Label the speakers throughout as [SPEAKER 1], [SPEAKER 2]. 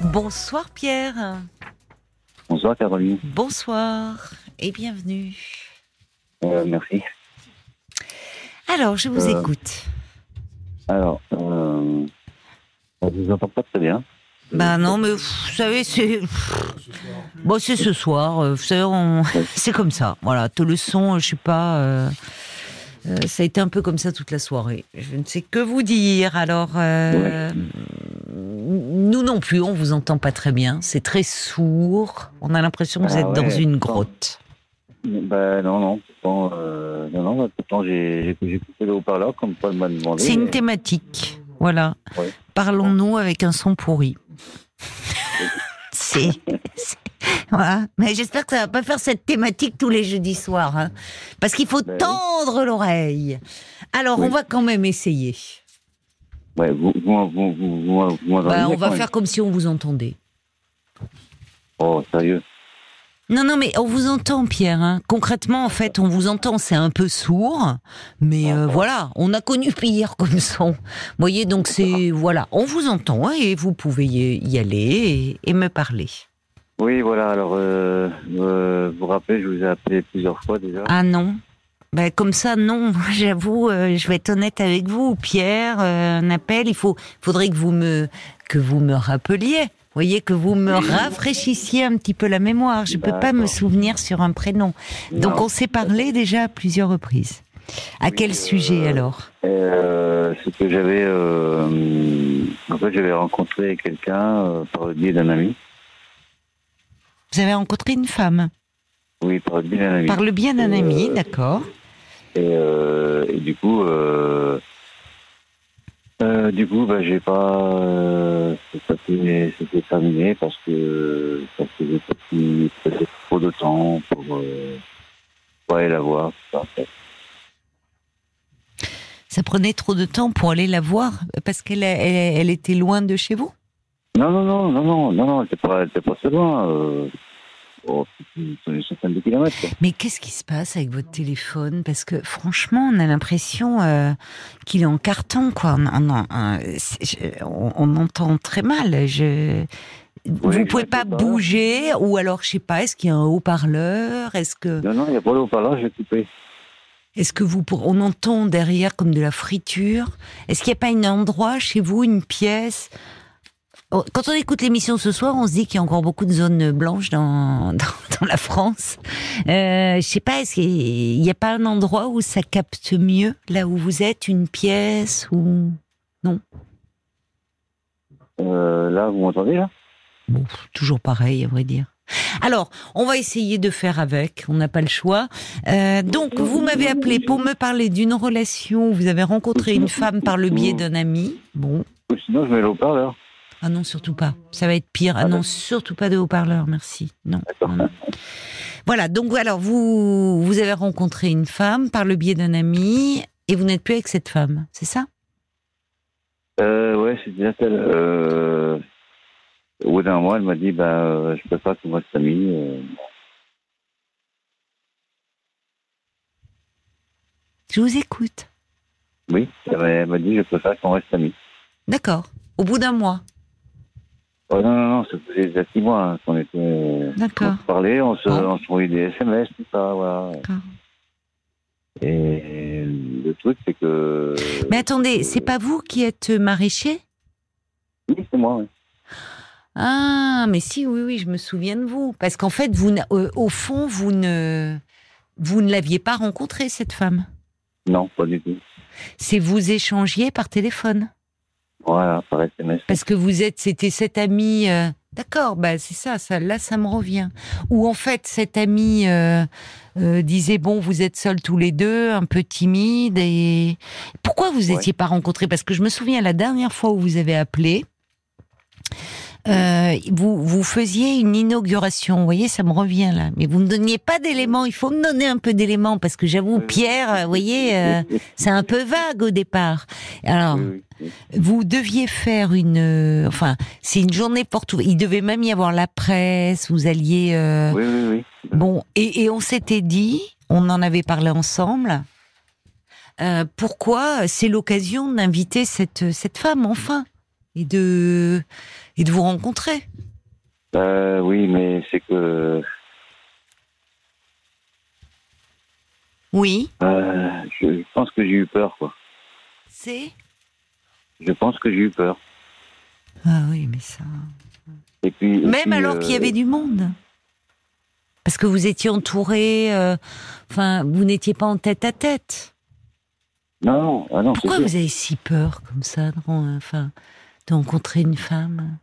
[SPEAKER 1] Bonsoir Pierre.
[SPEAKER 2] Bonsoir Caroline.
[SPEAKER 1] Bonsoir et bienvenue.
[SPEAKER 2] Euh, merci.
[SPEAKER 1] Alors, je vous
[SPEAKER 2] Euh,
[SPEAKER 1] écoute.
[SPEAKER 2] Alors, euh, je vous entends pas très bien.
[SPEAKER 1] Bah non, mais vous savez, c'est. Bon, c'est ce soir. euh, Vous savez, on- c'est comme ça. Voilà, tout le son, je sais pas. euh, euh, ça a été un peu comme ça toute la soirée. Je ne sais que vous dire. Alors, euh, nous non plus, on vous entend pas très bien. C'est très sourd. On a l'impression que vous
[SPEAKER 2] Ah
[SPEAKER 1] êtes dans une grotte.
[SPEAKER 2] Ben non, non, pourtant, euh, non, non, bah, pourtant j'ai coupé le haut-parleur comme Paul m'a demandé.
[SPEAKER 1] C'est une
[SPEAKER 2] mais-
[SPEAKER 1] thématique. Voilà.
[SPEAKER 2] Ouais.
[SPEAKER 1] Parlons-nous avec un son pourri. c'est. Voilà. Mais j'espère que ça va pas faire cette thématique tous les jeudis soirs. hein. Parce qu'il faut
[SPEAKER 2] Ben oui.
[SPEAKER 1] tendre l'oreille. Alors,
[SPEAKER 2] Oui.
[SPEAKER 1] on va quand même essayer.
[SPEAKER 2] Ouais, vous, vous, vous, vous, vous, vous m'entendez
[SPEAKER 1] Bah, on va faire comme si on vous entendait.
[SPEAKER 2] Oh, sérieux?
[SPEAKER 1] Non, non, mais on vous entend, Pierre. hein. Concrètement, en fait, on vous entend. C'est un peu sourd, mais euh, voilà, on a connu pire comme son. Vous voyez, donc c'est voilà, on vous entend hein, et vous pouvez y y aller et, et me parler.
[SPEAKER 2] Oui, voilà, alors, euh, euh, vous vous rappelez, je vous ai appelé plusieurs fois déjà.
[SPEAKER 1] Ah non. Ben, comme ça, non. J'avoue, euh, je vais être honnête avec vous, Pierre. euh, un appel, il faut, faudrait que vous me, que vous me rappeliez. Voyez que vous me rafraîchissiez un petit peu la mémoire. Je peux pas me souvenir sur un prénom. Donc
[SPEAKER 2] Non.
[SPEAKER 1] on s'est parlé déjà à plusieurs reprises. À
[SPEAKER 2] Oui,
[SPEAKER 1] quel
[SPEAKER 2] euh,
[SPEAKER 1] sujet alors?
[SPEAKER 2] Euh, c'est que j'avais, euh, en fait, j'avais rencontré quelqu'un euh, par le biais d'un ami.
[SPEAKER 1] Vous avez rencontré une femme?
[SPEAKER 2] Oui, par le biais d'un ami.
[SPEAKER 1] par le bien d'un ami,
[SPEAKER 2] Euh,
[SPEAKER 1] d'accord.
[SPEAKER 2] Et, euh, et du coup, euh, euh, du coup, bah, j'ai pas, euh, ça s'est c'était terminé parce que ça faisait petit, peut-être trop de temps pour, euh, pour aller la voir. ça, en fait.
[SPEAKER 1] Ça prenait trop de temps pour aller la voir parce qu'elle elle, elle était loin de chez vous?
[SPEAKER 2] Non, non, non, non, non, non, non, elle était pas, elle était pas très loin. Euh, oh, de kilomètres. quoi.
[SPEAKER 1] Mais qu'est-ce qui se passe avec votre téléphone? Parce que franchement, on a l'impression euh, qu'il est en carton, quoi. On, on- entend très mal. Je... Vous
[SPEAKER 2] je
[SPEAKER 1] pouvez pas
[SPEAKER 2] pas.
[SPEAKER 1] bouger, ou alors je sais pas. Est-ce qu'il y a un haut-parleur? Est-ce que,
[SPEAKER 2] Non, non, il n'y a pas le haut-parleur, j'ai coupé.
[SPEAKER 1] est-ce que vous, pour- on entend derrière comme de la friture? Est-ce qu'il n'y a pas un endroit chez vous, une pièce Quand on écoute l'émission ce soir, on se dit qu'il y a encore beaucoup de zones blanches dans, dans, dans la France. Euh, je sais pas, est-ce qu'il n'y a pas un endroit où ça capte mieux, là où vous êtes, une pièce ou
[SPEAKER 2] Euh, là, vous m'entendez, là?
[SPEAKER 1] Bon, toujours pareil, à vrai dire. Alors, on va essayer de faire avec. On n'a pas le choix. Euh, donc, vous m'avez appelé pour me parler d'une relation. où Vous avez rencontré une femme par le biais d'un ami. Bon,
[SPEAKER 2] sinon, je mets le haut-parleur.
[SPEAKER 1] Ah non, surtout pas. Ça va être pire. Ah
[SPEAKER 2] Ah
[SPEAKER 1] non, surtout pas de haut-parleur, merci. Non. Voilà, donc alors vous vous avez rencontré une femme par le biais d'un ami et vous n'êtes plus avec cette femme, c'est ça?
[SPEAKER 2] Euh, ouais, c'est bien elle. Euh, au bout d'un mois, elle m'a dit, bah, euh, je préfère qu'on reste amis. euh.
[SPEAKER 1] Je vous écoute.
[SPEAKER 2] Oui, elle m'a- elle m'a dit, je préfère qu'on reste amis.
[SPEAKER 1] D'accord. Au bout d'un mois.
[SPEAKER 2] Oh, non, non, non, ça faisait déjà six mois hein, qu'on était. euh,
[SPEAKER 1] D'accord.
[SPEAKER 2] On se parlait, on se,
[SPEAKER 1] Bon.
[SPEAKER 2] on se envoyait des SMS, tout ça, voilà.
[SPEAKER 1] D'accord.
[SPEAKER 2] Et le truc, c'est que.
[SPEAKER 1] Mais attendez, c'est pas vous qui êtes maraîcher?
[SPEAKER 2] Oui, c'est moi, oui.
[SPEAKER 1] Ah, mais si, oui, oui, je me souviens de vous. Parce qu'en fait, vous, euh, au fond, vous ne, vous ne l'aviez pas rencontrée, cette femme?
[SPEAKER 2] Non, pas du tout.
[SPEAKER 1] C'est vous échangiez par téléphone?
[SPEAKER 2] Voilà, par SMS.
[SPEAKER 1] Parce que vous êtes, c'était cet ami. euh, D'accord, bah c'est ça, ça, là, ça me revient. Ou en fait, cet ami euh, euh, disait bon, vous êtes seuls tous les deux, un peu timides. Et pourquoi vous
[SPEAKER 2] Ouais.
[SPEAKER 1] étiez pas rencontrés? Parce que je me souviens la dernière fois où vous avez appelé. Euh, vous, vous faisiez une inauguration, vous voyez, ça me revient là. Mais vous ne me donniez pas d'éléments, il faut me donner un peu d'éléments, parce que j'avoue. Pierre, vous voyez, euh, c'est un peu vague au départ. Alors, vous deviez faire une, euh, enfin, c'est une journée porte ouverte. Il devait même y avoir la presse. Vous alliez, euh,
[SPEAKER 2] Oui, oui, oui.
[SPEAKER 1] bon, et, et on s'était dit, on en avait parlé ensemble. euh, pourquoi c'est l'occasion d'inviter cette cette femme enfin et de et de vous rencontrer.
[SPEAKER 2] Euh, oui, mais c'est que
[SPEAKER 1] Oui,
[SPEAKER 2] euh, je pense que j'ai eu peur, quoi.
[SPEAKER 1] c'est?
[SPEAKER 2] Je pense que j'ai eu peur.
[SPEAKER 1] Ah oui, mais ça.
[SPEAKER 2] Et puis et
[SPEAKER 1] Même
[SPEAKER 2] puis,
[SPEAKER 1] alors
[SPEAKER 2] euh,
[SPEAKER 1] qu'il y avait du monde. Parce que vous étiez entouré. euh, Enfin, vous n'étiez pas en tête à tête.
[SPEAKER 2] Non, non, ah non,
[SPEAKER 1] Pourquoi
[SPEAKER 2] sûr.
[SPEAKER 1] vous avez si peur comme ça, ren- enfin, de rencontrer une femme?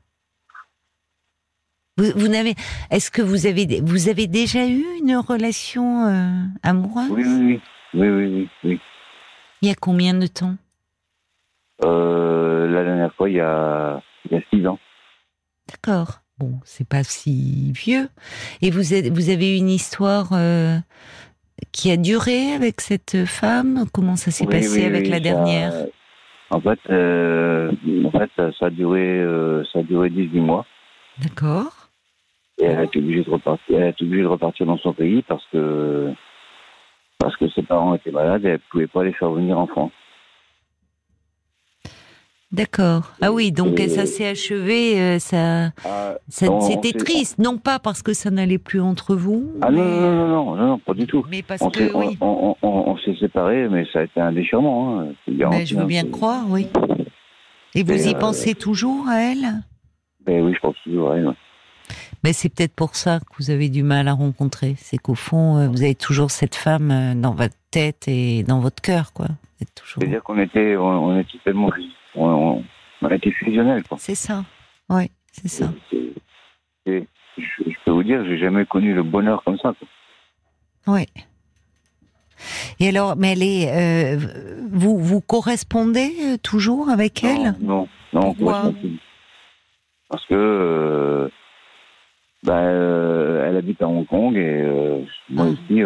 [SPEAKER 1] Vous, vous n'avez, est-ce que vous avez, vous avez déjà eu une relation euh, amoureuse?
[SPEAKER 2] Oui, oui, oui, oui, oui.
[SPEAKER 1] Il y a combien de temps?
[SPEAKER 2] Euh, la dernière fois, il y a, il y a six ans.
[SPEAKER 1] D'accord. Bon, c'est pas si vieux. Et vous, êtes, vous avez eu une histoire euh, qui a duré avec cette femme? Comment ça s'est
[SPEAKER 2] Oui,
[SPEAKER 1] passé avec la dernière?
[SPEAKER 2] En fait, euh, en fait, ça, a duré, euh, ça a duré 18 mois.
[SPEAKER 1] D'accord.
[SPEAKER 2] Et elle a été obligée de repartir, elle a été obligée de repartir dans son pays parce que, parce que ses parents étaient malades et elle pouvait pas les faire venir en France.
[SPEAKER 1] D'accord. Ah oui, donc
[SPEAKER 2] Et-
[SPEAKER 1] ça s'est achevé. euh, ça, ça-
[SPEAKER 2] Non,
[SPEAKER 1] c'était triste, non pas parce que ça n'allait plus entre vous,
[SPEAKER 2] Ah non,
[SPEAKER 1] mais,
[SPEAKER 2] non, non, non, non, non, pas du tout.
[SPEAKER 1] mais parce
[SPEAKER 2] On s'est,
[SPEAKER 1] que
[SPEAKER 2] on,
[SPEAKER 1] oui.
[SPEAKER 2] on, on, on s'est séparés, mais ça a été un déchirement. Hein. garanti,
[SPEAKER 1] je veux
[SPEAKER 2] hein,
[SPEAKER 1] bien croire, oui. Et vous
[SPEAKER 2] Et,
[SPEAKER 1] y
[SPEAKER 2] euh,
[SPEAKER 1] pensez toujours à elle?
[SPEAKER 2] Mais oui, je pense toujours. ouais, ouais.
[SPEAKER 1] Mais c'est peut-être pour ça que vous avez du mal à rencontrer. C'est qu'au fond, euh, vous avez toujours cette femme dans votre tête et dans votre cœur, quoi.
[SPEAKER 2] C'est-à-dire qu'on était, on, on était tellement, on, on, on était fusionnels.
[SPEAKER 1] C'est ça. Oui, c'est ça.
[SPEAKER 2] C'est- je, je peux vous dire, j'ai jamais connu le bonheur comme ça.
[SPEAKER 1] Oui. Et alors, mais elle est, euh, vous vous correspondez euh, toujours avec elle?
[SPEAKER 2] Non, non,
[SPEAKER 1] Pourquoi?
[SPEAKER 2] Parce que, euh, bah, euh, elle habite à Hong Kong et moi
[SPEAKER 1] Ah.
[SPEAKER 2] ici,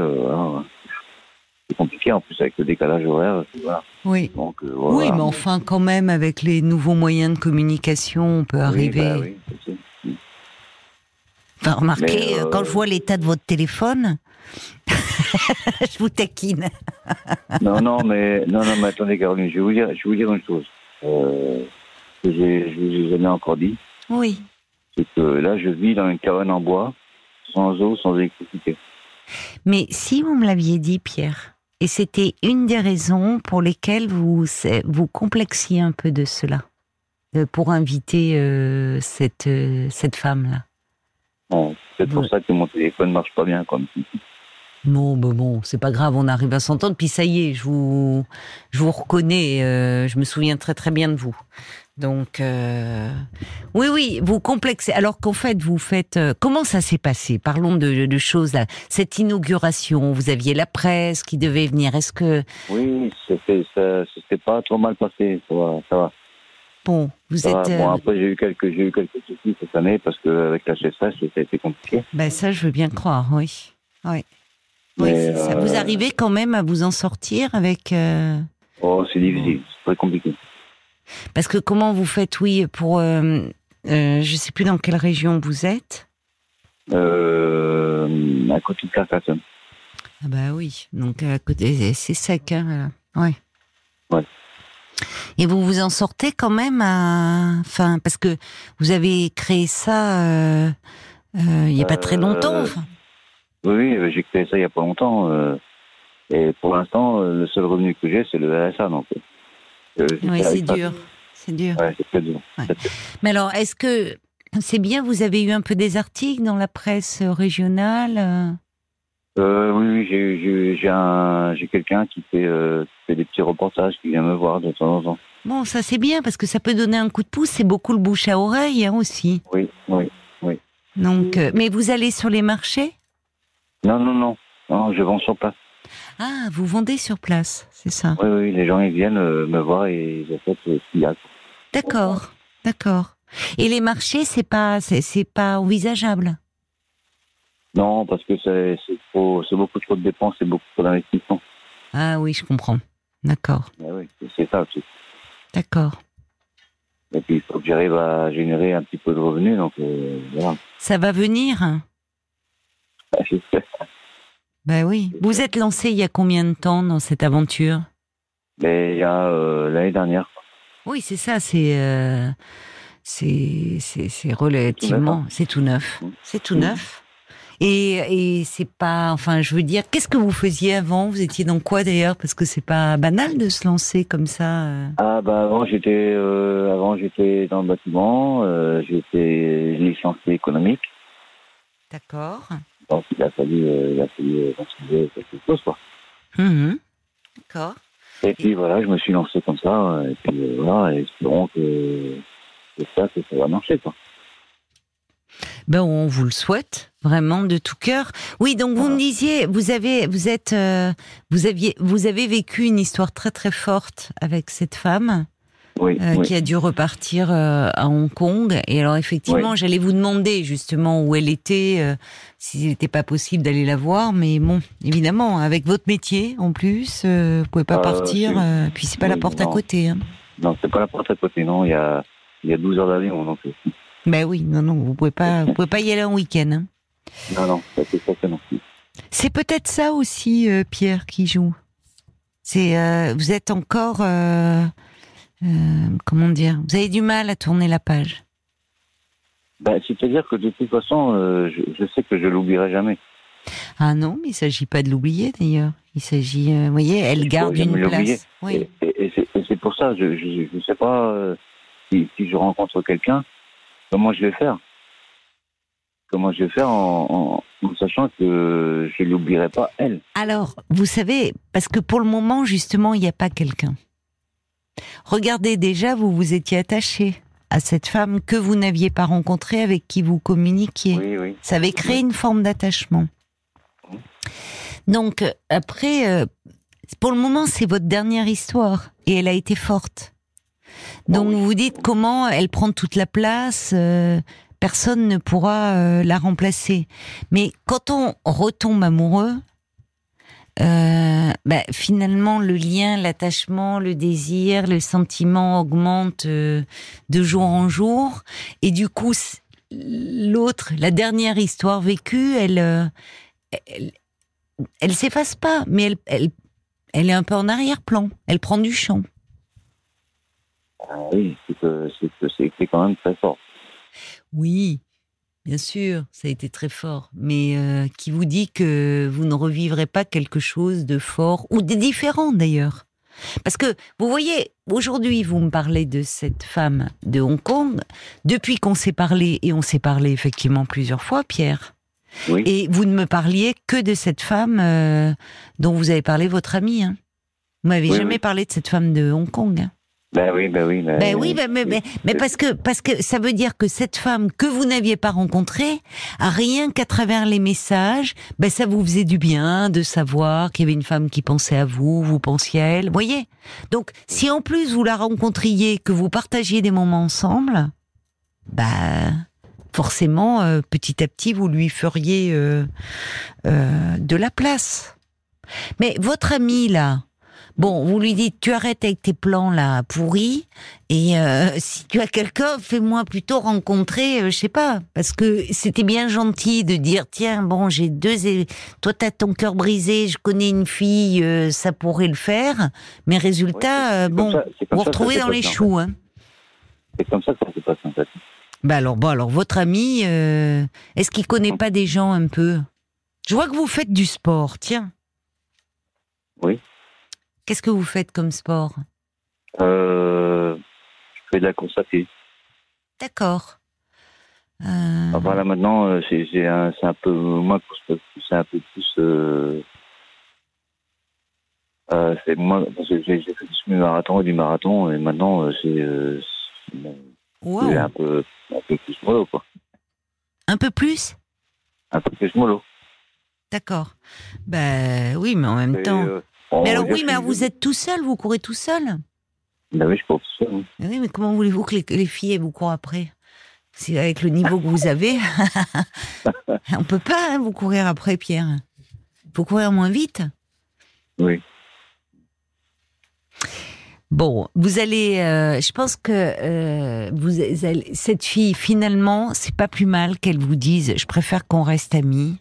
[SPEAKER 2] c'est compliqué en plus avec le décalage horaire. Voilà.
[SPEAKER 1] Oui.
[SPEAKER 2] Donc, euh,
[SPEAKER 1] Oui, mais enfin, quand même, avec les nouveaux moyens de communication, on peut
[SPEAKER 2] Oui,
[SPEAKER 1] arriver.
[SPEAKER 2] bah oui.
[SPEAKER 1] Enfin, remarquez,
[SPEAKER 2] euh,
[SPEAKER 1] quand je vois l'état de votre téléphone, je vous taquine.
[SPEAKER 2] non, non, mais non, non, mais attendez, Caroline, je vais vous dire, je vais vous dire une chose. Euh, que je vous ai jamais encore dit,
[SPEAKER 1] Oui.
[SPEAKER 2] c'est que là, je vis dans une cabane en bois, sans eau, sans électricité.
[SPEAKER 1] Mais si vous me l'aviez dit, Pierre, et c'était une des raisons pour lesquelles vous vous complexiez un peu de cela, euh, pour inviter euh, cette euh, cette femme-là.
[SPEAKER 2] Bon, c'est pour ça que mon téléphone marche pas bien, comme
[SPEAKER 1] Non, bon, bon, c'est pas grave, on arrive à s'entendre. Puis ça y est, je vous, je vous reconnais. euh, je me souviens très très bien de vous. Donc, euh, oui, oui, vous complexez. Alors qu'en fait, vous faites. euh, comment ça s'est passé? Parlons de, de choses là. Cette inauguration, vous aviez la presse qui devait venir. Est-ce que
[SPEAKER 2] Oui, c'était ça, c'était pas trop mal passé, ça va, ça va.
[SPEAKER 1] bon, vous
[SPEAKER 2] Ça va.
[SPEAKER 1] êtes.
[SPEAKER 2] Bon, après j'ai eu quelques, j'ai eu quelques soucis cette année parce que avec la CSS, ça a été compliqué.
[SPEAKER 1] ben ça, je veux bien croire. Oui, oui. Oui,
[SPEAKER 2] Mais,
[SPEAKER 1] ça. Vous
[SPEAKER 2] euh,
[SPEAKER 1] arrivez quand même à vous en sortir avec. euh,
[SPEAKER 2] Oh, c'est difficile, c'est très compliqué.
[SPEAKER 1] Parce que comment vous faites, oui, pour... Euh, je sais plus dans quelle région vous êtes.
[SPEAKER 2] À côté de Carcassonne.
[SPEAKER 1] Ah bah oui, donc à côté, c'est sec, hein, voilà. Ouais.
[SPEAKER 2] Ouais.
[SPEAKER 1] Et vous vous en sortez quand même à... Enfin, parce que vous avez créé ça il n'y a pas très longtemps. Enfin.
[SPEAKER 2] Oui, oui, j'ai créé ça il y a pas longtemps. euh, et pour l'instant, euh, le seul revenu que j'ai, c'est le RSA. Donc, euh,
[SPEAKER 1] Oui, c'est dur. C'est dur.
[SPEAKER 2] Ouais, c'est très dur.
[SPEAKER 1] Ouais.
[SPEAKER 2] Très dur.
[SPEAKER 1] Mais alors, est-ce que c'est bien, vous avez eu un peu des articles dans la presse régionale euh?
[SPEAKER 2] Euh, oui, oui, j'ai, j'ai, j'ai, un, j'ai quelqu'un qui fait, euh, des petits reportages, qui vient me voir de temps en temps.
[SPEAKER 1] Bon, ça c'est bien, parce que ça peut donner un coup de pouce, c'est beaucoup le bouche à oreille hein, aussi.
[SPEAKER 2] Oui, oui.
[SPEAKER 1] Donc, euh, mais vous allez sur les marchés?
[SPEAKER 2] Non, non, non. Non, je vends sur place.
[SPEAKER 1] Ah, vous vendez sur place, c'est ça.
[SPEAKER 2] Oui, oui, les gens, ils viennent euh, me voir et ils achètent euh, ce qu'il y a.
[SPEAKER 1] D'accord, d'accord. Et les marchés, c'est pas, c'est, pas envisageable.
[SPEAKER 2] Non, parce que c'est, c'est, trop, c'est beaucoup trop de dépenses et beaucoup trop d'investissements.
[SPEAKER 1] Ah oui, je comprends. D'accord,
[SPEAKER 2] Mais oui, c'est, ça aussi.
[SPEAKER 1] d'accord.
[SPEAKER 2] Et puis, il faut que j'arrive à générer un petit peu de revenus, donc euh, voilà.
[SPEAKER 1] Ça va venir. Ben oui. Vous êtes lancé il y a combien de temps dans cette aventure?
[SPEAKER 2] Mais il y a euh, l'année dernière.
[SPEAKER 1] Oui, c'est ça. C'est euh, c'est relativement, c'est tout neuf, c'est tout neuf. Et, et c'est pas, enfin, je veux dire, qu'est-ce que vous faisiez avant? Vous étiez dans quoi d'ailleurs? Parce que c'est pas banal de se lancer comme ça. euh.
[SPEAKER 2] Ah bah avant j'étais euh, avant j'étais dans le bâtiment, j'étais licencié économique,
[SPEAKER 1] D'accord.
[SPEAKER 2] Donc il a fallu euh, il a fallu euh, trouver quelque chose quoi.
[SPEAKER 1] Mhm. D'accord.
[SPEAKER 2] Et puis voilà, je me suis lancé comme ça, euh, et puis euh, voilà, et espérons que, que ça que ça va marcher quoi.
[SPEAKER 1] Ben, on vous le souhaite vraiment de tout cœur. Oui, donc vous me disiez, vous avez, vous êtes, euh, vous aviez, vous avez vécu une histoire très très forte avec cette femme
[SPEAKER 2] Oui,
[SPEAKER 1] euh,
[SPEAKER 2] oui.
[SPEAKER 1] qui a dû repartir euh, à Hong Kong. Et alors effectivement, j'allais vous demander justement où elle était, euh, s'il n'était pas possible d'aller la voir. Mais bon, évidemment, avec votre métier en plus, euh, vous pouvez pas partir. puis c'est pas la porte à côté. Hein.
[SPEAKER 2] Non, c'est pas la porte à côté, non, il y a il y a 12 heures d'avion donc
[SPEAKER 1] Ben oui, non, non, vous pouvez pas, vous pouvez pas y aller en week-end. hein.
[SPEAKER 2] non non, c'est ça.
[SPEAKER 1] C'est peut-être ça aussi, Pierre, qui joue. C'est, vous êtes encore, euh, comment dire, vous avez du mal à tourner la page.
[SPEAKER 2] Bah, c'est-à-dire que de toute façon, euh, je, je sais que je l'oublierai jamais.
[SPEAKER 1] Ah non, mais il s'agit pas de l'oublier d'ailleurs. Il s'agit, euh, vous voyez, elle
[SPEAKER 2] Il
[SPEAKER 1] garde une place. Oui.
[SPEAKER 2] Et, et- et c'est- pour ça, je je sais pas si, si je rencontre quelqu'un, comment je vais faire? Comment je vais faire en, en, en sachant que je l'oublierai pas elle?
[SPEAKER 1] Alors, vous savez, parce que pour le moment, justement, il n'y a pas quelqu'un. Regardez déjà, vous vous étiez attaché à cette femme que vous n'aviez pas rencontrée, avec qui vous communiquiez.
[SPEAKER 2] Oui, oui.
[SPEAKER 1] Ça avait créé une forme d'attachement. Donc, après, euh, pour le moment, c'est votre dernière histoire. Et elle a été forte. Donc,
[SPEAKER 2] oui.
[SPEAKER 1] vous vous dites comment elle prend toute la place, euh, personne ne pourra euh, la remplacer. Mais quand on retombe amoureux, euh, bah, finalement, le lien, l'attachement, le désir, le sentiment augmente euh, de jour en jour. Et du coup, l'autre, la dernière histoire vécue, elle, euh, elle, elle s'efface pas, mais elle, elle, elle est un peu en arrière-plan. Elle prend du champ.
[SPEAKER 2] Ah oui, c'est quand même très fort.
[SPEAKER 1] Oui, bien sûr, ça a été très fort. Mais euh, qui vous dit que vous ne revivrez pas quelque chose de fort ou de différent d'ailleurs Parce que vous voyez, aujourd'hui, vous me parlez de cette femme de Hong Kong. Depuis qu'on s'est parlé, et on s'est parlé effectivement plusieurs fois, Pierre.
[SPEAKER 2] Oui.
[SPEAKER 1] Et vous ne me parliez que de cette femme euh, dont vous avez parlé votre ami. Hein. Vous m'avez
[SPEAKER 2] Oui,
[SPEAKER 1] jamais
[SPEAKER 2] oui.
[SPEAKER 1] parlé de cette femme de Hong Kong. hein.
[SPEAKER 2] Ben oui, ben oui. Ben,
[SPEAKER 1] Ben oui, ben, mais, mais, mais parce que parce que ça veut dire que cette femme que vous n'aviez pas rencontrée, rien qu'à travers les messages, ben ça vous faisait du bien de savoir qu'il y avait une femme qui pensait à vous, vous pensiez à elle, voyez. Donc si en plus vous la rencontriez, que vous partagiez des moments ensemble, ben forcément euh, petit à petit vous lui feriez euh, euh, de la place. Mais votre ami là, Bon, vous lui dites, tu arrêtes avec tes plans là pourris, et euh, si tu as quelqu'un, fais-moi plutôt rencontrer, euh, je sais pas, parce que c'était bien gentil de dire, tiens, bon, j'ai deux, toi t'as ton cœur brisé, je connais une fille, euh, ça pourrait le faire, mais résultat, euh, bon,
[SPEAKER 2] ça-
[SPEAKER 1] vous
[SPEAKER 2] ça
[SPEAKER 1] retrouvez dans les choux, hein.
[SPEAKER 2] C'est comme ça que ça s'est passé en fait.
[SPEAKER 1] Bah alors, bon, alors votre ami, est-ce qu'il connaît pas des gens un peu? Je vois que vous faites du sport, tiens.
[SPEAKER 2] Oui.
[SPEAKER 1] Qu'est-ce que vous faites comme sport
[SPEAKER 2] Euh, je fais de la course à pied.
[SPEAKER 1] D'accord. Euh,
[SPEAKER 2] voilà, maintenant, euh, c'est un, peu moins c'est un peu plus. Euh, euh, c'est moi, parce que j'ai fait du semi-marathon et du marathon, et maintenant, euh, c'est euh,
[SPEAKER 1] wow.
[SPEAKER 2] un peu, un peu plus mollo, quoi.
[SPEAKER 1] Un peu plus
[SPEAKER 2] Un peu plus mollo.
[SPEAKER 1] D'accord. Ben oui, mais en même temps.
[SPEAKER 2] On
[SPEAKER 1] mais alors oui, mais vous êtes tout seul, vous courez tout seul.
[SPEAKER 2] Ben oui, je ça. oui.
[SPEAKER 1] Mais Oui, mais comment voulez-vous que les, les filles vous courent après? C'est avec le niveau que vous avez. On peut pas hein, vous courir après, Pierre. Il faut courir moins vite.
[SPEAKER 2] Oui.
[SPEAKER 1] Bon, vous allez. euh, je pense que euh, vous allez- cette fille, finalement, c'est pas plus mal qu'elle vous dise. Je préfère qu'on reste amis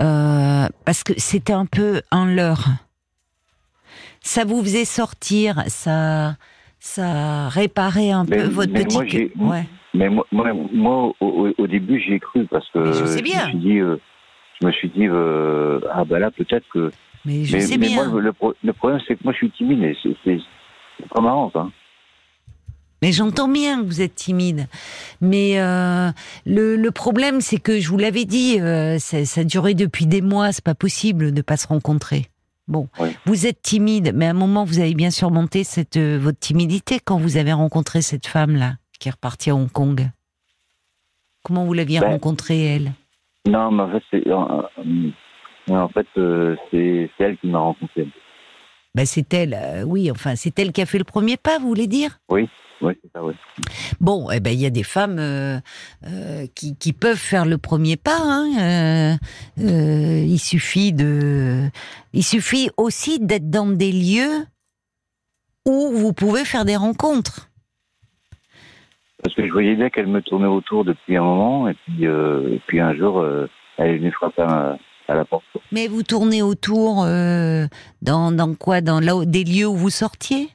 [SPEAKER 1] euh, parce que c'était un peu un leurre. Ça vous faisait sortir, ça, ça réparait un
[SPEAKER 2] Mais-
[SPEAKER 1] peu votre
[SPEAKER 2] mais
[SPEAKER 1] petit.
[SPEAKER 2] moi, j'ai-
[SPEAKER 1] ouais.
[SPEAKER 2] mais moi, moi, moi, au, au début, j'y ai cru parce que
[SPEAKER 1] Mais je sais bien.
[SPEAKER 2] me suis dit, euh, je me suis dit, euh, ah ben là, peut-être que.
[SPEAKER 1] Mais je
[SPEAKER 2] mais,
[SPEAKER 1] sais
[SPEAKER 2] mais
[SPEAKER 1] bien.
[SPEAKER 2] moi, le, pro- le problème, c'est que moi, je suis timide et c'est- pas marrant, ça.
[SPEAKER 1] Mais j'entends bien que vous êtes timide. Mais euh, le, le problème, c'est que je vous l'avais dit, euh, ça, ça duré depuis des mois, c'est pas possible de pas se rencontrer. Bon,
[SPEAKER 2] Oui.
[SPEAKER 1] vous êtes timide, mais à un moment, vous avez bien surmonté cette, euh, votre timidité quand vous avez rencontré cette femme-là, qui est repartie à Hong Kong. Comment vous l'aviez
[SPEAKER 2] Ben,
[SPEAKER 1] rencontrée, elle?
[SPEAKER 2] Non, mais en fait, c'est. euh, euh, en fait, c'est elle qui m'a rencontré.
[SPEAKER 1] Ben, C'est elle, euh, oui, enfin, c'est elle qui a fait le premier pas, vous voulez dire?
[SPEAKER 2] Oui, c'est ça, oui.
[SPEAKER 1] Bon, eh ben il y a des femmes euh, euh, qui, qui peuvent faire le premier pas. Hein, il suffit de, il suffit aussi d'être dans des lieux où vous pouvez faire des rencontres.
[SPEAKER 2] Parce que je voyais bien qu'elle me tournait autour depuis un moment, et puis, et puis un jour, elle est venue frapper à, à la porte.
[SPEAKER 1] Mais vous tournez autour euh, dans, dans quoi Dans là, des lieux où vous sortiez?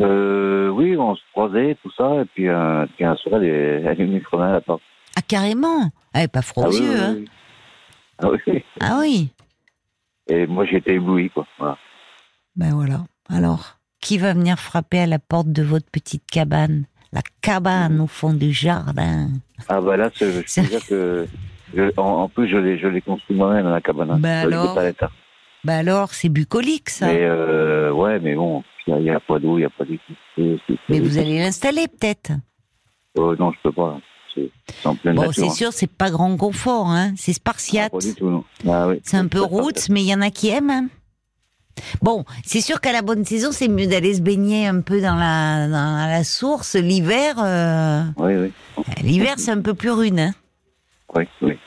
[SPEAKER 2] Euh, oui, on se croisait, tout ça, et puis, euh, puis un soir, elle est, venue frapper à la porte.
[SPEAKER 1] Ah carrément? Elle pas froid
[SPEAKER 2] Ah
[SPEAKER 1] aux
[SPEAKER 2] oui,
[SPEAKER 1] yeux.
[SPEAKER 2] oui,
[SPEAKER 1] hein?
[SPEAKER 2] oui. Ah oui.
[SPEAKER 1] Ah oui.
[SPEAKER 2] Et moi, j'étais ébloui, quoi. Voilà.
[SPEAKER 1] Ben voilà. Alors, qui va venir frapper à la porte de votre petite cabane? La cabane au fond du jardin.
[SPEAKER 2] Ah bah là, je peux dire que je- en, en plus je l'ai je l'ai construit moi-même la cabane. hein.
[SPEAKER 1] Bah alors
[SPEAKER 2] hein.
[SPEAKER 1] Ben alors, c'est bucolique ça.
[SPEAKER 2] Mais euh, ouais, mais bon, il n'y a, pas d'eau, il n'y a pas d'électricité.
[SPEAKER 1] Mais vous allez l'installer peut-être.
[SPEAKER 2] Euh, non, je peux pas. C'est c'est en pleine
[SPEAKER 1] Bon,
[SPEAKER 2] nature.
[SPEAKER 1] c'est
[SPEAKER 2] hein.
[SPEAKER 1] sûr, c'est pas grand confort, hein. C'est
[SPEAKER 2] Ah,
[SPEAKER 1] spartiate.
[SPEAKER 2] Pas du tout, non. Ah, oui.
[SPEAKER 1] C'est un peu roots, mais il y en a qui aiment. hein. Bon, c'est sûr qu'à la bonne saison, c'est mieux d'aller se baigner un peu dans la, dans la source. L'hiver, euh,
[SPEAKER 2] Oui, oui.
[SPEAKER 1] l'hiver, c'est un peu plus rude. Hein.
[SPEAKER 2] Oui, oui.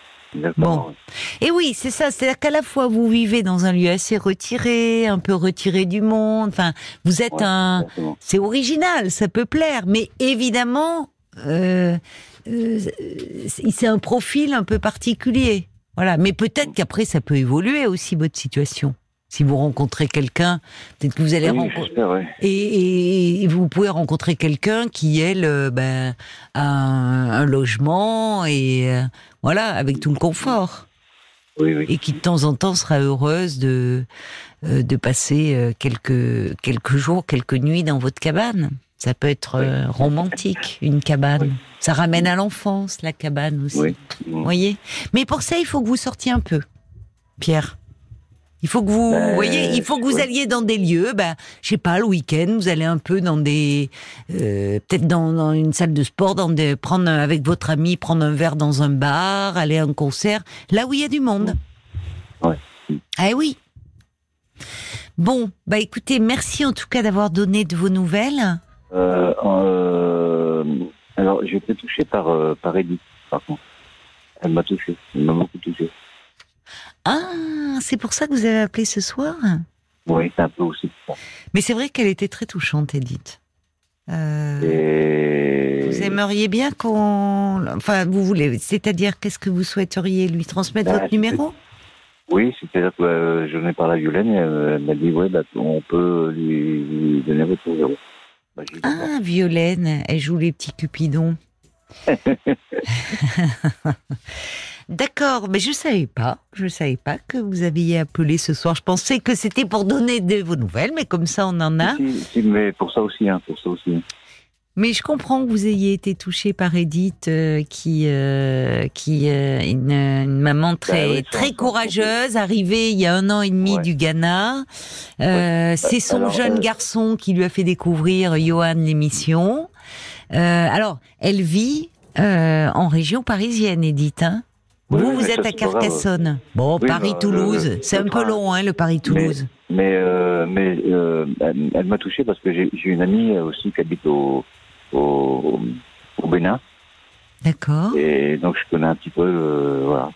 [SPEAKER 1] Bon. Et oui, c'est ça. C'est-à-dire qu'à la fois vous vivez dans un lieu assez retiré, un peu retiré du monde. Enfin, vous êtes
[SPEAKER 2] Ouais,
[SPEAKER 1] un. C'est original, ça peut plaire, mais évidemment, euh, euh, c'est un profil un peu particulier. Voilà. Mais peut-être qu'après, ça peut évoluer aussi votre situation. Si vous rencontrez quelqu'un, peut-être que vous allez
[SPEAKER 2] Oui,
[SPEAKER 1] rencontrer. Et, et vous pouvez rencontrer quelqu'un qui, elle, euh, ben, a un, un logement et euh, voilà, avec tout le confort.
[SPEAKER 2] Oui, oui.
[SPEAKER 1] Et qui de temps en temps sera heureuse de, euh, de passer euh, quelques, quelques jours, quelques nuits dans votre cabane. Ça peut être euh, romantique, une cabane.
[SPEAKER 2] Oui.
[SPEAKER 1] Ça ramène à l'enfance, la cabane aussi.
[SPEAKER 2] Oui.
[SPEAKER 1] Vous voyez Mais pour ça, il faut que vous sortiez un peu, Pierre. Il faut que vous,
[SPEAKER 2] Ben,
[SPEAKER 1] vous voyez, il faut que vous alliez dans des lieux, ben, je sais pas, le week-end, vous allez un peu dans des, euh, peut-être dans, dans une salle de sport, dans des, prendre avec votre ami, prendre un verre dans un bar, aller à un concert, là où il y a du monde.
[SPEAKER 2] Ouais.
[SPEAKER 1] Ah oui. Bon, bah écoutez, merci en tout cas d'avoir donné de vos nouvelles.
[SPEAKER 2] Euh, euh, alors, j'ai été touché par, par Edith, par contre. Elle m'a touché. Elle m'a beaucoup touché.
[SPEAKER 1] Ah, c'est pour ça que vous avez appelé ce soir?
[SPEAKER 2] Oui, c'est un peu aussi pour ça.
[SPEAKER 1] Mais c'est vrai qu'elle était très touchante, Edith. Euh,
[SPEAKER 2] Et...
[SPEAKER 1] Vous aimeriez bien qu'on, enfin, vous voulez, c'est-à-dire qu'est-ce que vous souhaiteriez lui transmettre
[SPEAKER 2] Bah,
[SPEAKER 1] votre numéro?
[SPEAKER 2] Oui, c'est-à-dire que euh, je n'ai parlé à Violaine et euh, elle m'a dit, ouais, bah, on peut lui, lui donner votre numéro. Bah,
[SPEAKER 1] Ah, Violaine, elle joue les petits cupidons. D'accord, mais je savais pas, je savais pas que vous aviez appelé ce soir. Je pensais que c'était pour donner de vos nouvelles, mais comme ça on en a.
[SPEAKER 2] Si, si, mais pour ça aussi, hein, pour ça aussi.
[SPEAKER 1] Mais je comprends que vous ayez été touché par Edith, euh, qui, euh, qui euh, une, une maman très
[SPEAKER 2] Bah oui,
[SPEAKER 1] très
[SPEAKER 2] un-
[SPEAKER 1] courageuse, arrivée il y a un an et demi
[SPEAKER 2] Ouais.
[SPEAKER 1] du Ghana. C'est son
[SPEAKER 2] Alors,
[SPEAKER 1] jeune garçon qui lui a fait découvrir Johan l'émission. Euh, alors, elle vit euh, en région parisienne, Edith. Hein
[SPEAKER 2] Oui,
[SPEAKER 1] vous,
[SPEAKER 2] oui,
[SPEAKER 1] vous êtes à. Carcassonne. Bon,
[SPEAKER 2] Oui,
[SPEAKER 1] Paris-Toulouse,
[SPEAKER 2] bah, le-
[SPEAKER 1] c'est
[SPEAKER 2] le
[SPEAKER 1] un peu long, hein, le Paris-Toulouse.
[SPEAKER 2] Mais, euh, mais euh, elle, elle m'a touché parce que j'ai une amie euh, aussi qui habite au, au, au Bénin.
[SPEAKER 1] D'accord.
[SPEAKER 2] Et donc, je connais un petit peu, euh, voilà.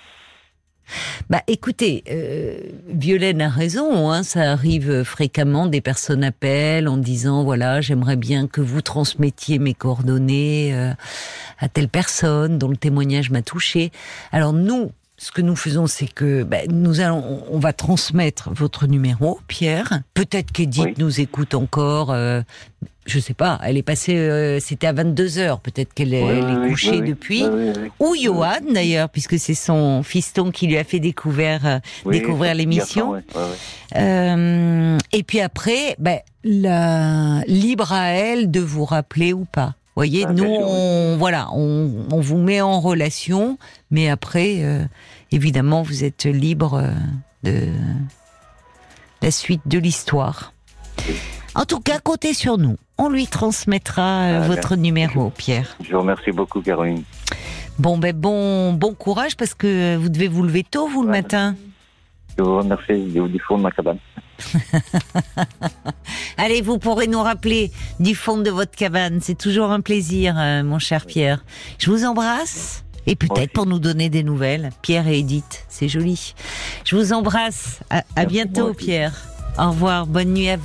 [SPEAKER 1] Bah écoutez, euh, Violaine a raison, hein, ça arrive fréquemment, des personnes appellent en disant voilà, j'aimerais bien que vous transmettiez mes coordonnées euh, à telle personne dont le témoignage m'a touché. Alors nous, ce que nous faisons, c'est que ben, nous allons, on va transmettre votre numéro, Pierre. Peut-être qu'Edith
[SPEAKER 2] Oui.
[SPEAKER 1] nous écoute encore. euh, je sais pas. Elle est passée. euh, C'était à 22 heures. Peut-être qu'elle est, couchée depuis. Ou Johan d'ailleurs, puisque c'est son fiston qui lui a fait découvrir, euh,
[SPEAKER 2] Oui,
[SPEAKER 1] découvrir l'émission. Euh, et puis après, ben, la, libre à elle de vous rappeler ou pas. Vous voyez,
[SPEAKER 2] Ah,
[SPEAKER 1] nous, on, voilà, on, on vous met en relation, mais après, évidemment, vous êtes libre de la suite de l'histoire. En tout cas, comptez sur nous. On lui transmettra euh,
[SPEAKER 2] Ah,
[SPEAKER 1] votre numéro, Pierre.
[SPEAKER 2] Je vous remercie beaucoup, Caroline.
[SPEAKER 1] Bon, ben bon, bon courage parce que vous devez vous lever tôt, vous, le matin.
[SPEAKER 2] Je vous remercie du, du fond de ma cabane.
[SPEAKER 1] Allez, vous pourrez nous rappeler du fond de votre cabane. C'est toujours un plaisir, euh, mon cher Pierre. Je vous embrasse. Et peut-être pour nous donner des nouvelles. Pierre et Edith, c'est joli. Je vous embrasse. À, à bientôt. Pierre. Au revoir. Bonne nuit à vous.